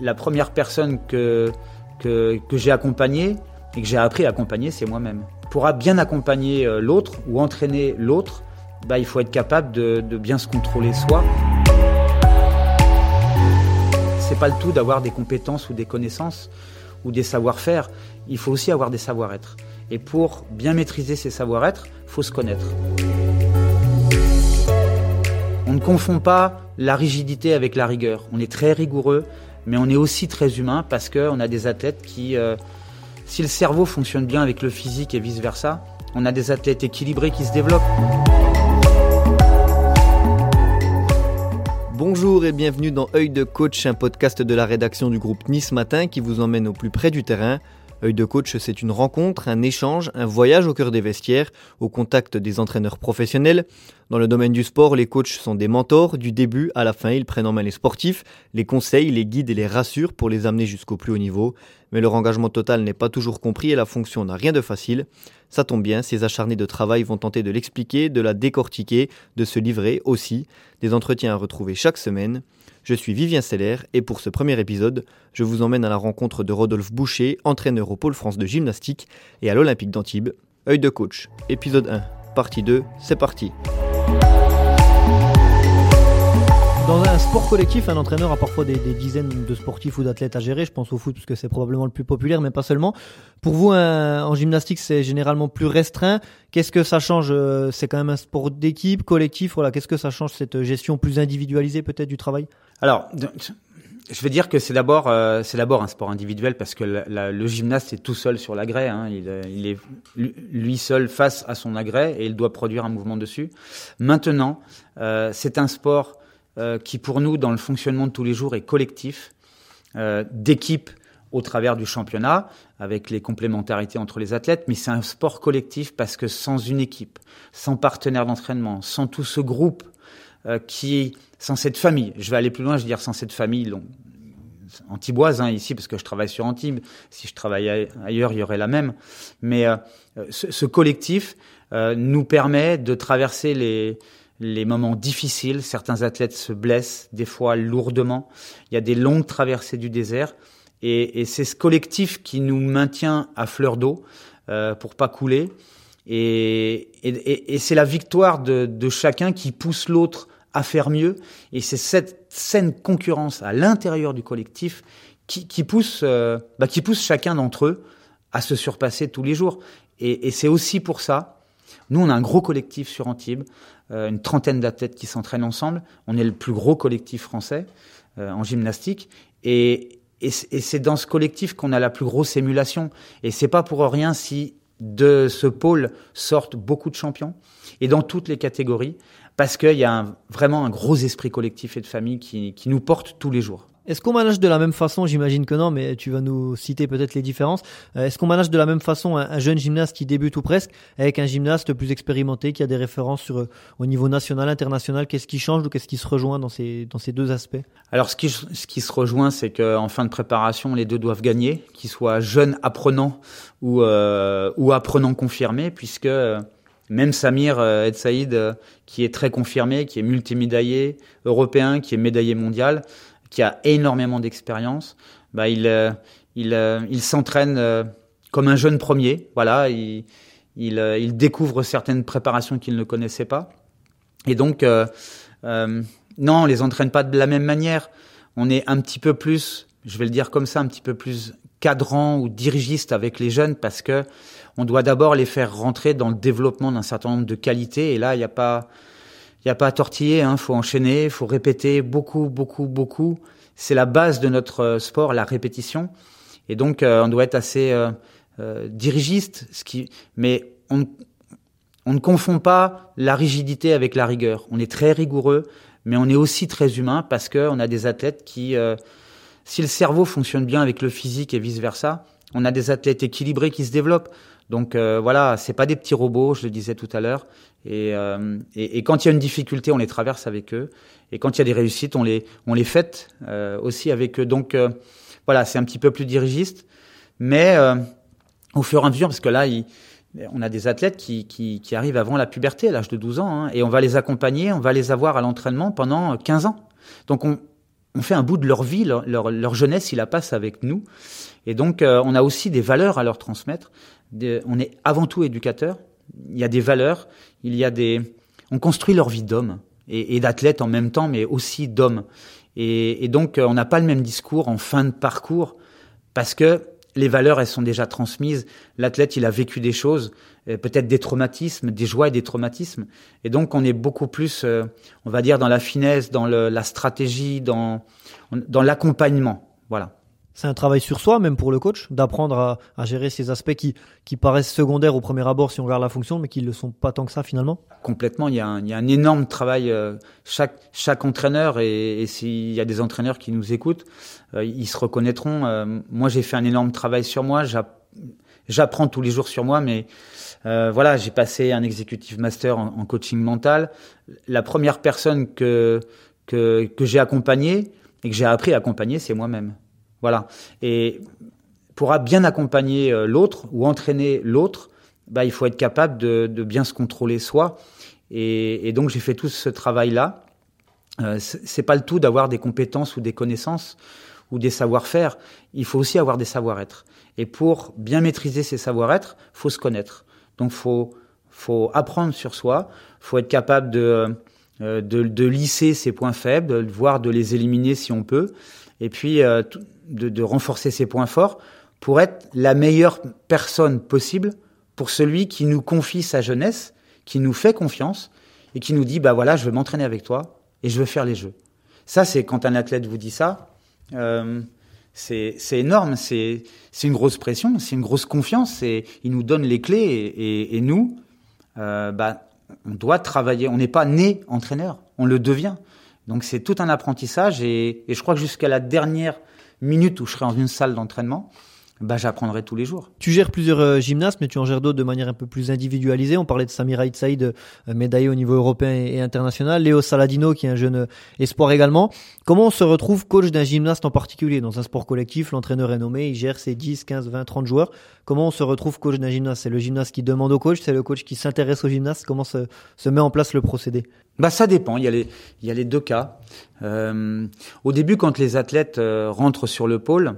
la première personne que, que, j'ai accompagnée et que j'ai appris à accompagner, c'est moi-même. Pour bien accompagner euh, l'autre ou entraîner l'autre, bah, il faut être capable de, de bien se contrôler soi. C'est pas le tout d'avoir des compétences ou des connaissances ou des savoir-faire. Il faut aussi avoir des savoir-être. Et pour bien maîtriser ces savoir-être, faut se connaître. On ne confond pas la rigidité avec la rigueur. On est très rigoureux, mais on est aussi très humain parce qu'on a des athlètes qui, euh, si le cerveau fonctionne bien avec le physique et vice-versa, on a des athlètes équilibrés qui se développent. Bonjour et bienvenue dans Œil de coach, un podcast de la rédaction du groupe Nice Matin qui vous emmène au plus près du terrain. Œil de coach, c'est une rencontre, un échange, un voyage au cœur des vestiaires, au contact des entraîneurs professionnels. Dans le domaine du sport, les coachs sont des mentors. Du début à la fin, ils prennent en main les sportifs, les conseillent, les guident et les rassurent pour les amener jusqu'au plus haut niveau. Mais leur engagement total n'est pas toujours compris et la fonction n'a rien de facile. Ça tombe bien, ces acharnés de travail vont tenter de l'expliquer, de la décortiquer, de se livrer aussi. Des entretiens à retrouver chaque semaine. Je suis Vivien Seller et pour ce premier épisode, je vous emmène à la rencontre de Rodolphe Boucher, entraîneur au Pôle France de gymnastique et à l'Olympique d'Antibes. Œil de coach, épisode 1, partie 2, c'est parti. Dans un sport collectif, un entraîneur a parfois des, dizaines de sportifs ou d'athlètes à gérer. Je pense au foot parce que c'est probablement le plus populaire, mais pas seulement. Pour vous, en gymnastique, c'est généralement plus restreint. Qu'est-ce que ça change euh, C'est quand même un sport d'équipe, collectif. Voilà, qu'est-ce que ça change cette gestion plus individualisée peut-être du travail? Alors, je vais dire que c'est d'abord euh, c'est d'abord un sport individuel parce que le gymnaste est tout seul sur l'agrès. Hein. Il, est lui seul face à son agrès et il doit produire un mouvement dessus. Maintenant, euh, c'est un sport euh, qui pour nous, dans le fonctionnement de tous les jours, est collectif, euh, d'équipe au travers du championnat, avec les complémentarités entre les athlètes, mais c'est un sport collectif parce que sans une équipe, sans partenaire d'entraînement, sans tout ce groupe euh, qui, sans cette famille, je vais aller plus loin, je veux dire sans cette famille antiboise hein, ici parce que je travaille sur Antibes. Si je travaillais ailleurs, il y aurait la même. Mais euh, ce, collectif nous permet de traverser les les moments difficiles. Certains athlètes se blessent, des fois lourdement. Il y a des longues traversées du désert. Et, et c'est ce collectif qui nous maintient à fleur d'eau euh, pour pas couler. Et, et, et c'est la victoire de, de, chacun qui pousse l'autre à faire mieux. Et c'est cette saine concurrence à l'intérieur du collectif qui, qui pousse, euh, bah, qui pousse chacun d'entre eux à se surpasser tous les jours. Et, et c'est aussi pour ça nous, on a un gros collectif sur Antibes, une trentaine d'athlètes qui s'entraînent ensemble. On est le plus gros collectif français euh, en gymnastique. Et, et, c'est dans ce collectif qu'on a la plus grosse émulation. Et c'est pas pour rien si de ce pôle sortent beaucoup de champions, et dans toutes les catégories, parce qu'il y a vraiment un gros esprit collectif et de famille qui, qui nous porte tous les jours. Est-ce qu'on manage de la même façon J'imagine que non, mais tu vas nous citer peut-être les différences. Euh, est-ce qu'on manage de la même façon un, un, jeune gymnaste qui débute ou presque avec un gymnaste plus expérimenté qui a des références sur, au niveau national, international? Qu'est-ce qui change ou qu'est-ce qui se rejoint dans ces, deux aspects? Alors, ce qui, se rejoint, c'est qu'en fin de préparation, les deux doivent gagner, qu'ils soient jeunes apprenants ou, euh, ou apprenants confirmés, puisque même Samir euh, El Saïd, euh, qui est très confirmé, qui est multimédaillé européen, qui est médaillé mondial, qui a énormément d'expérience, bah, il, euh, il, euh, il s'entraîne euh, comme un jeune premier. Voilà, il, il, il découvre certaines préparations qu'il ne connaissait pas. Et donc, non, on les entraîne pas de la même manière. On est un petit peu plus, je vais le dire comme ça, un petit peu plus cadrant ou dirigiste avec les jeunes parce que on doit d'abord les faire rentrer dans le développement d'un certain nombre de qualités. Et là, il n'y a pas, il n'y a pas à tortiller, hein, faut enchaîner, faut répéter beaucoup, beaucoup, beaucoup. C'est la base de notre sport, la répétition. Et donc, euh, on doit être assez euh, euh, dirigiste, ce qui, mais on, on ne confond pas la rigidité avec la rigueur. On est très rigoureux, mais on est aussi très humain parce que on a des athlètes qui, euh, si le cerveau fonctionne bien avec le physique et vice versa, on a des athlètes équilibrés qui se développent. Donc euh, voilà, c'est pas des petits robots, je le disais tout à l'heure. Et, euh, et, et, quand il y a une difficulté, on les traverse avec eux. Et quand il y a des réussites, on les, on les fête euh, aussi avec eux. Donc euh, voilà, c'est un petit peu plus dirigiste. Mais euh, au fur et à mesure, parce que là, il, on a des athlètes qui, qui, qui, arrivent avant la puberté, à l'âge de 12 ans, hein, et on va les accompagner, on va les avoir à l'entraînement pendant 15 ans. Donc on, on fait un bout de leur vie, leur, leur, jeunesse, ils la passent avec nous. Et donc, euh, on a aussi des valeurs à leur transmettre. On est avant tout éducateur. Il y a des valeurs, il y a des, on construit leur vie d'homme et, et d'athlète en même temps, mais aussi d'homme. Et, donc, euh, on n'a pas le même discours en fin de parcours parce que les valeurs, elles sont déjà transmises. L'athlète, il a vécu des choses, euh, peut-être des traumatismes, des joies et des traumatismes. Et donc, on est beaucoup plus, euh, on va dire, dans la finesse, dans la stratégie, dans, dans l'accompagnement. Voilà. C'est un travail sur soi, même pour le coach, d'apprendre à, gérer ces aspects qui, qui paraissent secondaires au premier abord si on regarde la fonction, mais qui ne le sont pas tant que ça finalement. Complètement, il y a un, énorme travail. Euh, chaque, entraîneur, et, s'il y a des entraîneurs qui nous écoutent, euh, ils se reconnaîtront. Euh, moi, j'ai fait un énorme travail sur moi. J'apprends tous les jours sur moi, mais voilà, j'ai passé un executive master en, coaching mental. La première personne que, que j'ai accompagnée et que j'ai appris à accompagner, c'est moi-même. Voilà. Et pour bien accompagner euh, l'autre ou entraîner l'autre, bah, il faut être capable de, de bien se contrôler soi. Et, donc j'ai fait tout ce travail-là. Euh, c'est pas le tout d'avoir des compétences ou des connaissances ou des savoir-faire. Il faut aussi avoir des savoir-être. Et pour bien maîtriser ces savoir-être, faut se connaître. Donc faut faut apprendre sur soi. Faut être capable de euh, de, de lisser ses points faibles, voire de les éliminer si on peut. Et puis euh, de, renforcer ses points forts pour être la meilleure personne possible pour celui qui nous confie sa jeunesse, qui nous fait confiance et qui nous dit bah voilà je veux m'entraîner avec toi et je veux faire les jeux. Ça c'est quand un athlète vous dit ça, euh, c'est énorme, c'est une grosse pression, c'est une grosse confiance et il nous donne les clés et, nous euh, bah on doit travailler. On n'est pas né entraîneur, on le devient. Donc c'est tout un apprentissage et, je crois que jusqu'à la dernière minutes où je serai dans une salle d'entraînement, bah, j'apprendrai tous les jours. Tu gères plusieurs euh, gymnastes, mais tu en gères d'autres de manière un peu plus individualisée. On parlait de Samira Saïd, euh, médaillé au niveau européen et, international. Léo Saladino, qui est un jeune euh, espoir également. Comment on se retrouve coach d'un gymnaste en particulier? Dans un sport collectif, l'entraîneur est nommé, il gère ses 10, 15, 20, 30 joueurs. Comment on se retrouve coach d'un gymnaste? C'est le gymnaste qui demande au coach, c'est le coach qui s'intéresse au gymnaste Comment se, se met en place le procédé? Bah ça dépend. Il y a les il y a les deux cas. Euh, au début, quand les athlètes euh, rentrent sur le pôle,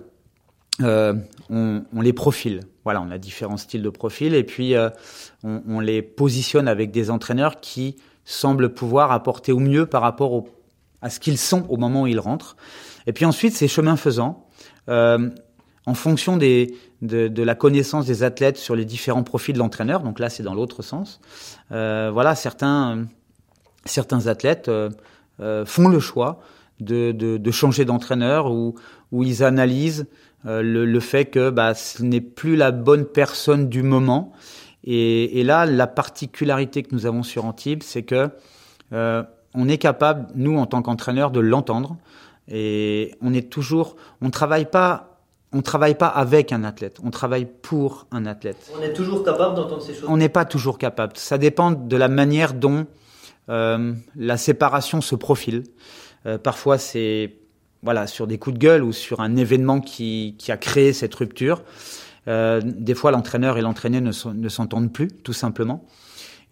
euh, on, on, les profile. Voilà, on a différents styles de profil et puis euh, on, on, les positionne avec des entraîneurs qui semblent pouvoir apporter au mieux par rapport au, à ce qu'ils sont au moment où ils rentrent. Et puis ensuite, c'est chemin faisant. Euh, en fonction des, de, de, la connaissance des athlètes sur les différents profils de l'entraîneur, donc là c'est dans l'autre sens. voilà, certains certains athlètes euh, euh, font le choix de, de, de changer d'entraîneur ou, où ils analysent euh, le, le, fait que bah, ce n'est plus la bonne personne du moment. Et, et, là, la particularité que nous avons sur Antibes, c'est que euh, on est capable, nous en tant qu'entraîneur, de l'entendre. Et on est toujours, on travaille pas on travaille pas avec un athlète, on travaille pour un athlète. On est toujours capable d'entendre ces choses? On n'est pas toujours capable. Ça dépend de la manière dont euh, la séparation se profile. Euh, parfois, c'est voilà sur des coups de gueule ou sur un événement qui, qui a créé cette rupture. Euh, des fois, l'entraîneur et l'entraîné ne, s'entendent plus, tout simplement.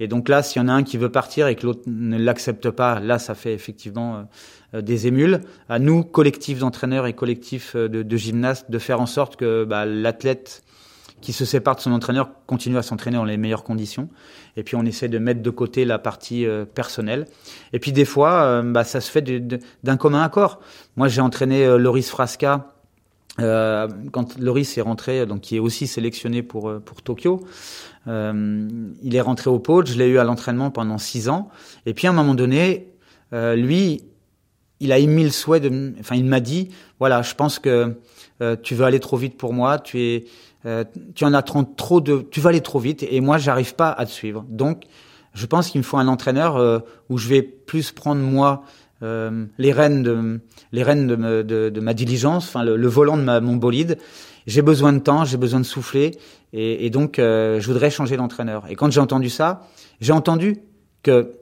Et donc là, s'il y en a un qui veut partir et que l'autre ne l'accepte pas, là, ça fait effectivement euh, des émules. À nous, collectif d'entraîneurs et collectif de, de, gymnastes, de faire en sorte que bah, l'athlète qui se sépare de son entraîneur continue à s'entraîner dans les meilleures conditions. Et puis on essaie de mettre de côté la partie euh, personnelle. Et puis des fois, euh, bah, ça se fait d'un commun accord. Moi, j'ai entraîné euh, Loris Frasca. Euh, quand Loris est rentré, donc qui est aussi sélectionné pour pour Tokyo, il est rentré au pôle. Je l'ai eu à l'entraînement pendant six ans. Et puis à un moment donné, lui, il a émis le souhait de, enfin, il m'a dit, voilà, je pense que tu veux aller trop vite pour moi. Tu es euh, tu en as trop de, tu vas aller trop vite et moi j'arrive pas à te suivre. Donc, je pense qu'il me faut un entraîneur euh, où je vais plus prendre moi euh, les rênes de les rênes de, ma diligence, enfin le, volant de ma, mon bolide. J'ai besoin de temps, j'ai besoin de souffler et, et donc je voudrais changer d'entraîneur. Et quand j'ai entendu ça, j'ai entendu que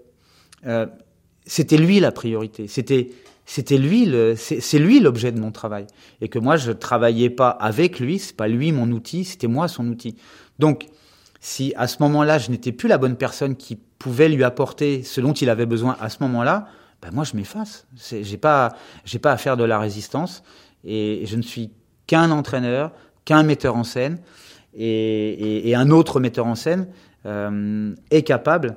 c'était lui la priorité. C'était c'était lui, c'est lui l'objet de mon travail. Et que moi, je travaillais pas avec lui, c'est pas lui mon outil, c'était moi son outil. Donc, si à ce moment-là, je n'étais plus la bonne personne qui pouvait lui apporter ce dont il avait besoin à ce moment-là, ben moi je m'efface. J'ai pas, j'ai pas à faire de la résistance et je ne suis qu'un entraîneur, qu'un metteur en scène et, et, un autre metteur en scène euh, est capable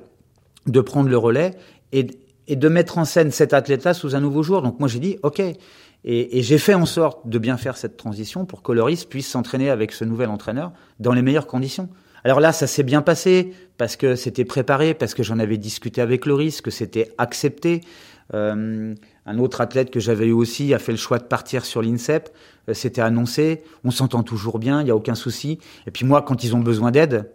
de prendre le relais et, et de mettre en scène cet athlète-là sous un nouveau jour. Donc moi j'ai dit ok. Et, et j'ai fait en sorte de bien faire cette transition pour que Loris puisse s'entraîner avec ce nouvel entraîneur dans les meilleures conditions. Alors là, ça s'est bien passé parce que c'était préparé, parce que j'en avais discuté avec Loris, que c'était accepté. Euh, un autre athlète que j'avais eu aussi a fait le choix de partir sur l'INSEP. Euh, c'était annoncé. On s'entend toujours bien, il n'y a aucun souci. Et puis moi, quand ils ont besoin d'aide,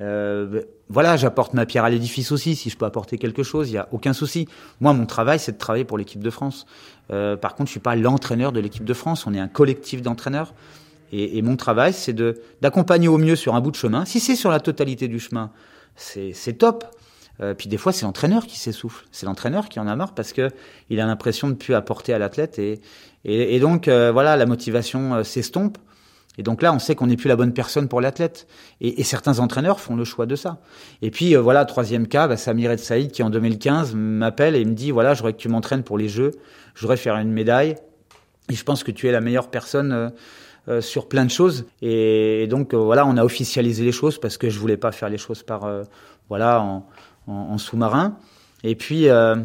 euh, voilà, j'apporte ma pierre à l'édifice aussi. Si je peux apporter quelque chose, il n'y a aucun souci. Moi, mon travail, c'est de travailler pour l'équipe de France. Euh, par contre, je suis pas l'entraîneur de l'équipe de France. On est un collectif d'entraîneurs. Et, et, mon travail, c'est de d'accompagner au mieux sur un bout de chemin. Si c'est sur la totalité du chemin, c'est top. Euh, puis des fois, c'est l'entraîneur qui s'essouffle. C'est l'entraîneur qui en a marre parce que il a l'impression de plus apporter à l'athlète et, et, et donc euh, voilà, la motivation euh, s'estompe. Et donc là, on sait qu'on n'est plus la bonne personne pour l'athlète. Et, certains entraîneurs font le choix de ça. Et puis voilà, troisième cas, bah, Samir El Saïd qui en 2015 m'appelle et me dit voilà, je voudrais que tu m'entraînes pour les Jeux. Je voudrais faire une médaille. Et je pense que tu es la meilleure personne. Euh, sur plein de choses. Et, donc voilà, on a officialisé les choses parce que je voulais pas faire les choses par voilà en, en, sous-marin. Et puis, euh,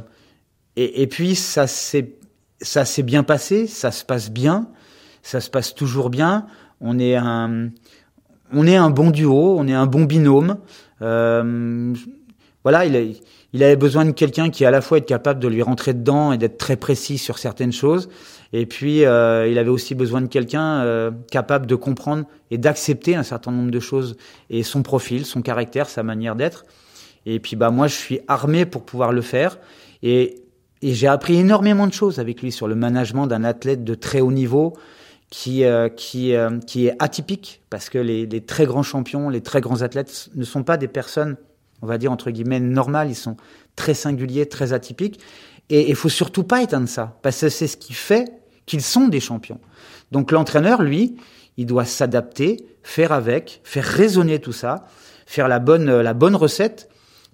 et, et, puis ça s'est ça s'est bien passé, ça se passe bien, ça se passe toujours bien. On est un on est un bon duo, on est un bon binôme. Euh, voilà, il, il avait besoin de quelqu'un qui à la fois est capable de lui rentrer dedans et d'être très précis sur certaines choses. Et puis, euh, il avait aussi besoin de quelqu'un euh, capable de comprendre et d'accepter un certain nombre de choses et son profil, son caractère, sa manière d'être. Et puis bah moi je suis armé pour pouvoir le faire et, et j'ai appris énormément de choses avec lui sur le management d'un athlète de très haut niveau qui euh, qui euh, qui est atypique parce que les, les, très grands champions, les très grands athlètes ne sont pas des personnes, on va dire entre guillemets normales, ils sont très singuliers, très atypiques et il faut surtout pas éteindre ça parce que c'est ce qui fait qu'ils sont des champions. Donc l'entraîneur lui, il doit s'adapter, faire avec, faire résonner tout ça, faire la bonne la bonne recette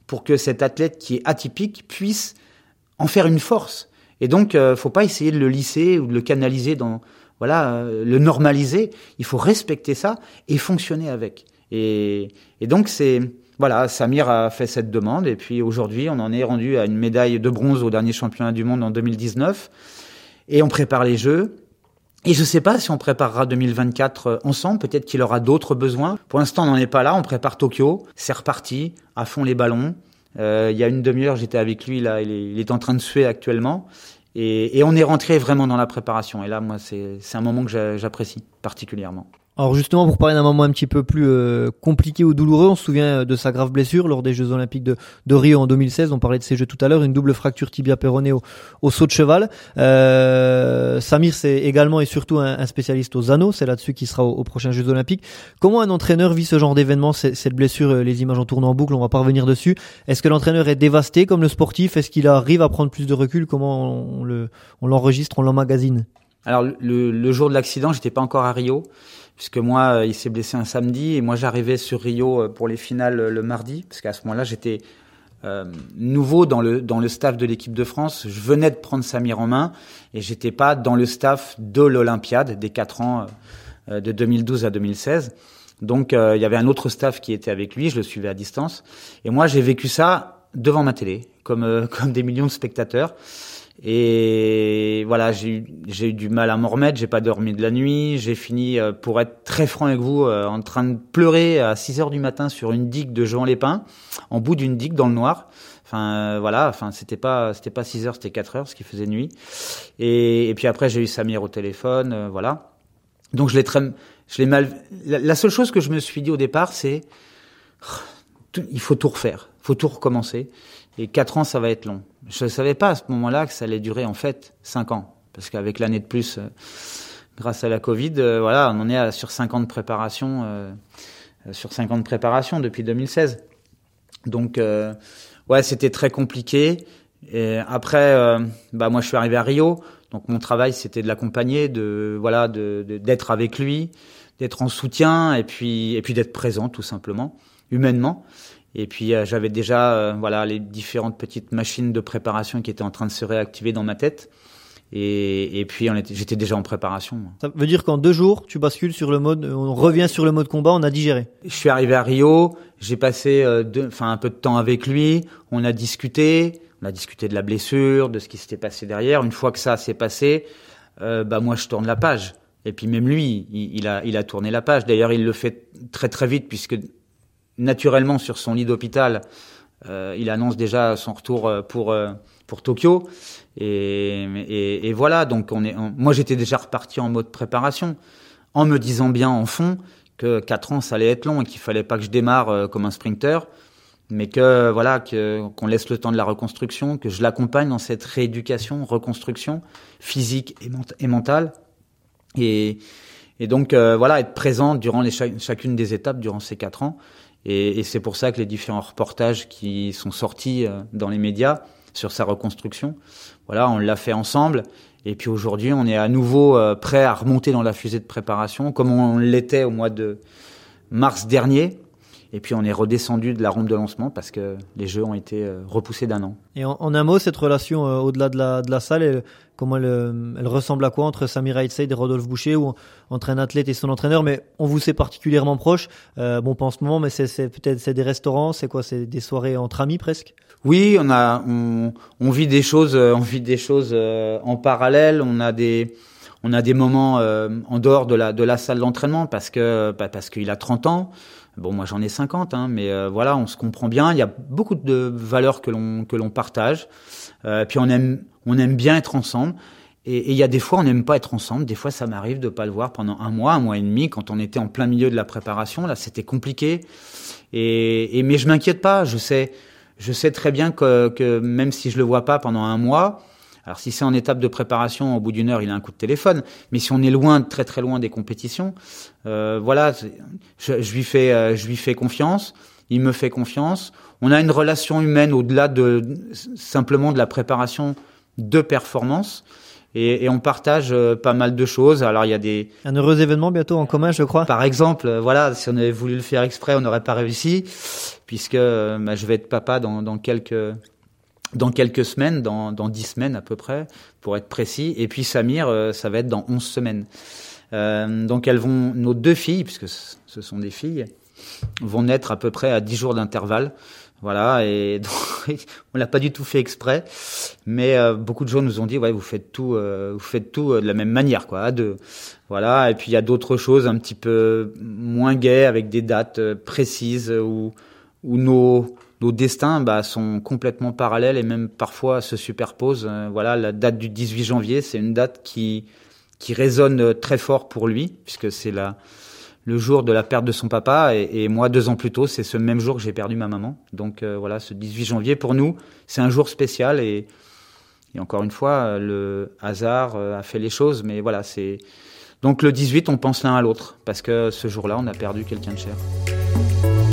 pour que cet athlète qui est atypique puisse en faire une force. Et donc, euh, faut pas essayer de le lisser ou de le canaliser dans, voilà, euh, le normaliser. Il faut respecter ça et fonctionner avec. Et, et donc, c'est, voilà, Samir a fait cette demande et puis aujourd'hui, on en est rendu à une médaille de bronze au dernier championnat du monde en 2019 et on prépare les Jeux. Et je ne sais pas si on préparera 2024 euh, ensemble, peut-être qu'il aura d'autres besoins. Pour l'instant, on n'en est pas là, on prépare Tokyo, c'est reparti, à fond les ballons. Euh, il y a une demi-heure, j'étais avec lui, là, il est, il est, en train de suer actuellement. Et, on est rentré vraiment dans la préparation. Et là, moi, c'est un moment que j'apprécie particulièrement. Alors justement, pour parler d'un moment un petit peu plus euh, compliqué ou douloureux, on se souvient de sa grave blessure lors des Jeux Olympiques de, Rio en 2016. On parlait de ces Jeux tout à l'heure, une double fracture tibia péronée au, au, saut de cheval. Euh, Samir, c'est également et surtout un, spécialiste aux anneaux. C'est là-dessus qu'il sera aux, prochains Jeux Olympiques. Comment un entraîneur vit ce genre d'événement, cette blessure euh, Les images en tournant en boucle, on va pas revenir dessus. Est-ce que l'entraîneur est dévasté comme le sportif? Est-ce qu'il arrive à prendre plus de recul? Comment on le, on l'enregistre, on l'emmagasine? Alors le, le jour de l'accident, j'étais pas encore à Rio puisque moi, euh, il s'est blessé un samedi et moi j'arrivais sur Rio euh, pour les finales euh, le mardi, parce qu'à ce moment-là j'étais euh, nouveau dans le dans le staff de l'équipe de France. Je venais de prendre Samir en main et j'étais pas dans le staff de l'Olympiade des quatre ans euh, de 2012 à 2016. Donc euh, il y avait un autre staff qui était avec lui, je le suivais à distance et moi j'ai vécu ça devant ma télé comme comme des millions de spectateurs. Et voilà, j'ai eu du mal à m'en remettre, j'ai pas dormi de la nuit, j'ai fini, euh, pour être très franc avec vous, euh, en train de pleurer à 6 heures du matin sur une digue de Jean Lépin, en bout d'une digue dans le noir. Enfin euh, voilà, enfin c'était pas c'était pas 6 heures, c'était 4 heures, ce qui faisait nuit. Et, puis après j'ai eu Samir au téléphone, voilà. Donc je l'ai très, je l'ai mal. La, la, seule chose que je me suis dit au départ, c'est il faut tout refaire, faut tout recommencer. Et quatre ans, ça va être long. Je ne savais pas à ce moment-là que ça allait durer en fait cinq ans, parce qu'avec l'année de plus, euh, grâce à la Covid, euh, voilà, on en est à, sur cinq ans de préparation, euh, sur cinq ans de préparation depuis 2016. Donc, euh, ouais, c'était très compliqué. Et après, bah moi, je suis arrivé à Rio, donc mon travail, c'était de l'accompagner, de voilà, de d'être avec lui, d'être en soutien, et puis et puis d'être présent, tout simplement, humainement. Et puis j'avais déjà voilà les différentes petites machines de préparation qui étaient en train de se réactiver dans ma tête. Et, et puis j'étais déjà en préparation. Ça veut dire qu'en deux jours, tu bascules sur le mode, on revient sur le mode combat, on a digéré. Je suis arrivé à Rio, j'ai passé euh, enfin un peu de temps avec lui, on a discuté, on a discuté de la blessure, de ce qui s'était passé derrière. Une fois que ça s'est passé, euh, bah moi je tourne la page. Et puis même lui, il, il, a, il a tourné la page. D'ailleurs, il le fait très très vite puisque naturellement sur son lit d'hôpital, euh, il annonce déjà son retour euh, pour euh, pour Tokyo. Et, et, et, voilà, donc on est. moi, j'étais déjà reparti en mode préparation, en me disant bien en fond que quatre ans, ça allait être long et qu'il fallait pas que je démarre euh, comme un sprinter, mais que voilà, que qu'on laisse le temps de la reconstruction, que je l'accompagne dans cette rééducation, reconstruction physique et, et mentale. Et, et donc euh, voilà, être présent durant les, chacune des étapes durant ces quatre ans. Et, c'est pour ça que les différents reportages qui sont sortis euh, dans les médias sur sa reconstruction. Voilà, on l'a fait ensemble. Et puis aujourd'hui, on est à nouveau euh, prêt à remonter dans la fusée de préparation, comme on l'était au mois de mars dernier. Et puis on est redescendu de la rampe de lancement parce que les jeux ont été euh, repoussés d'un an. Et en, un mot, cette relation euh, au-delà de la, de la salle, elle, comment elle, elle, ressemble à quoi entre Samir Aitseid et Rodolphe Boucher ou entre un athlète et son entraîneur Mais on vous sait particulièrement proche. Euh, bon, pas en ce moment, mais c'est peut-être c'est des restaurants, c'est quoi C'est des soirées entre amis presque? Oui, on a on, on, vit des choses, on vit des choses en parallèle. On a des on a des moments en dehors de la de la salle d'entraînement parce que bah, parce qu'il a 30 ans. Bon, moi j'en ai 50, hein, mais euh, voilà, on se comprend bien. Il y a beaucoup de valeurs que l'on que l'on partage. Euh, puis on aime on aime bien être ensemble. Et il y a des fois on n'aime pas être ensemble. Des fois ça m'arrive de pas le voir pendant un mois, un mois et demi, quand on était en plein milieu de la préparation. Là, c'était compliqué. Et, et mais je m'inquiète pas. Je sais je sais très bien que, que même si je le vois pas pendant un mois, alors si c'est en étape de préparation, au bout d'une heure, il a un coup de téléphone. Mais si on est loin, très très loin des compétitions, euh, voilà, je, je, lui fais, euh, je lui fais confiance. Il me fait confiance. On a une relation humaine au-delà de simplement de la préparation de performance. Et, et, on partage euh, pas mal de choses. Alors il y a des un heureux événement bientôt en commun, je crois. Par exemple, euh, voilà, si on avait voulu le faire exprès, on n'aurait pas réussi, puisque bah, je vais être papa dans, dans quelques dans quelques semaines, dans, dans 10 semaines à peu près, pour être précis. Et puis Samir, euh, ça va être dans 11 semaines. Euh, donc elles vont, nos deux filles, puisque ce sont des filles, vont naître à peu près à 10 jours d'intervalle. Voilà, et donc, on l'a pas du tout fait exprès, mais euh, beaucoup de gens nous ont dit ouais vous faites tout, euh, vous faites tout de la même manière quoi, à deux. Voilà, et puis il y a d'autres choses un petit peu moins gaies avec des dates précises où où nos nos destins bah, sont complètement parallèles et même parfois se superposent. Euh, voilà, la date du 18 janvier, c'est une date qui qui résonne très fort pour lui puisque c'est la le jour de la perte de son papa et, moi deux ans plus tôt, c'est ce même jour que j'ai perdu ma maman. Donc euh, voilà, ce 18 janvier pour nous, c'est un jour spécial et, et encore une fois, le hasard euh, a fait les choses, mais voilà, c'est donc le 18, on pense l'un à l'autre parce que ce jour-là, on a perdu quelqu'un de cher.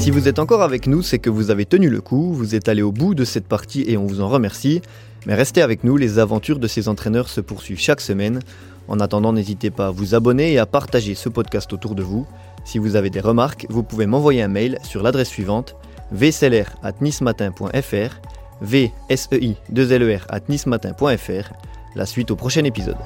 Si vous êtes encore avec nous, c'est que vous avez tenu le coup, vous êtes allé au bout de cette partie et on vous en remercie. Mais restez avec nous, les aventures de ces entraîneurs se poursuivent chaque semaine. En attendant, n'hésitez pas à vous abonner et à partager ce podcast autour de vous. Si vous avez des remarques, vous pouvez m'envoyer un mail sur l'adresse suivante vsler@nismatin.fr, vsei2ler@nismatin.fr. La suite au prochain épisode.